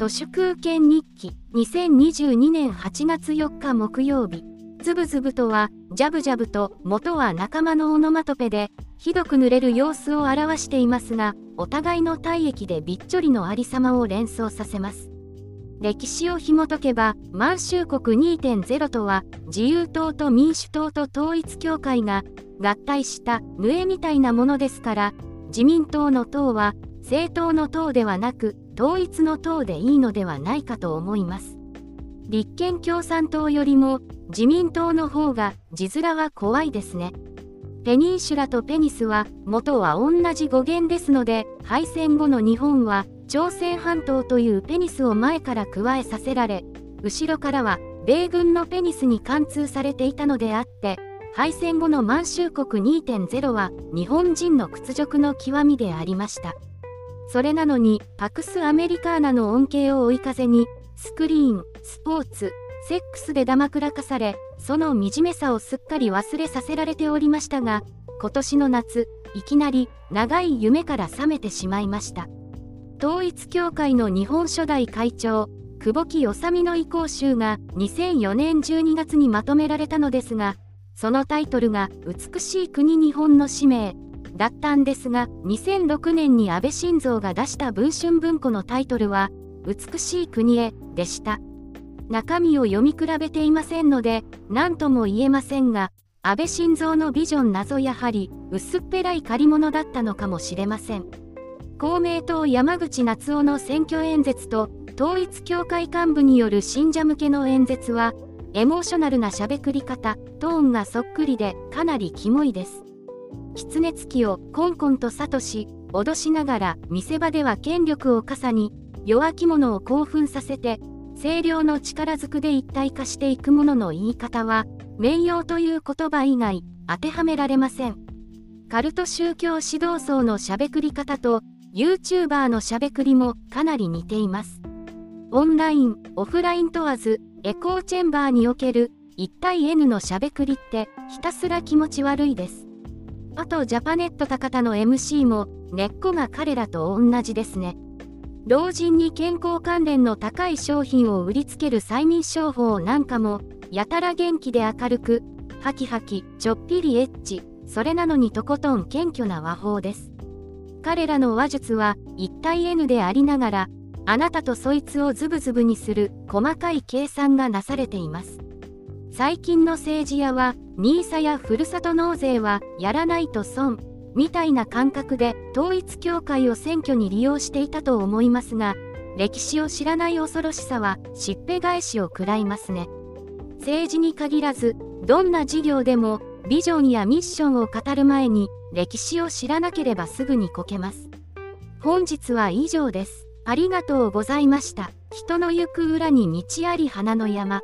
都市空権日記2022年8月4日木曜日。ズブズブとはジャブジャブと元は仲間のオノマトペでひどく濡れる様子を表していますがお互いの体液でびっちょりのありさまを連想させます。歴史を紐解けば満州国2.0とは自由党と民主党と統一教会が合体したヌエみたいなものですから自民党の党は政党の党ではなく統一の党でいいのではないかと思います立憲共産党よりも自民党の方が字面は怖いですねペニンシュラとペニスは元は同じ語源ですので敗戦後の日本は朝鮮半島というペニスを前から加えさせられ後ろからは米軍のペニスに貫通されていたのであって敗戦後の満州国2.0は日本人の屈辱の極みでありました。それなのに、パクス・アメリカーナの恩恵を追い風に、スクリーン、スポーツ、セックスでだまくらかされ、その惨めさをすっかり忘れさせられておりましたが、今年の夏、いきなり長い夢から覚めてしまいました。統一教会の日本初代会長、久保木治美の意向集が2004年12月にまとめられたのですが、そのタイトルが美しい国日本の使命だったんですが2006年に安倍晋三が出した文春文庫のタイトルは「美しい国へ」でした。中身を読み比べていませんので何とも言えませんが安倍晋三のビジョン謎やはり薄っぺらい借り物だったのかもしれません。公明党山口夏夫の選挙演説と統一教会幹部による信者向けの演説はエモーショナルなしゃべくり方トーンがそっくりでかなりキモいです。狐つきをコンコンと諭し脅しながら見せ場では権力を傘に弱き者を興奮させて清涼の力ずくで一体化していくものの言い方は名誉という言葉以外当てはめられません。カルト宗教指導層のしゃべくり方と YouTuber のしゃべくりもかなり似ています。オンラインオフライン問わずエコーチェンバーにおける1対 N のしゃべくりってひたすら気持ち悪いです。あとジャパネット高田の MC も根っこが彼らと同じですね。老人に健康関連の高い商品を売りつける催眠商法なんかもやたら元気で明るくハキハキちょっぴりエッチそれなのにとことん謙虚な和法です彼らの話術は一体 N でありながらあなたとそいつをズブズブにする細かい計算がなされています最近の政治家は NISA やふるさと納税はやらないと損みたいな感覚で統一教会を選挙に利用していたと思いますが歴史を知らない恐ろしさはしっぺ返しを食らいますね。政治に限らずどんな事業でもビジョンやミッションを語る前に歴史を知らなければすぐにこけます。本日は以上です。ありがとうございました。人の行く裏に道あり花の山。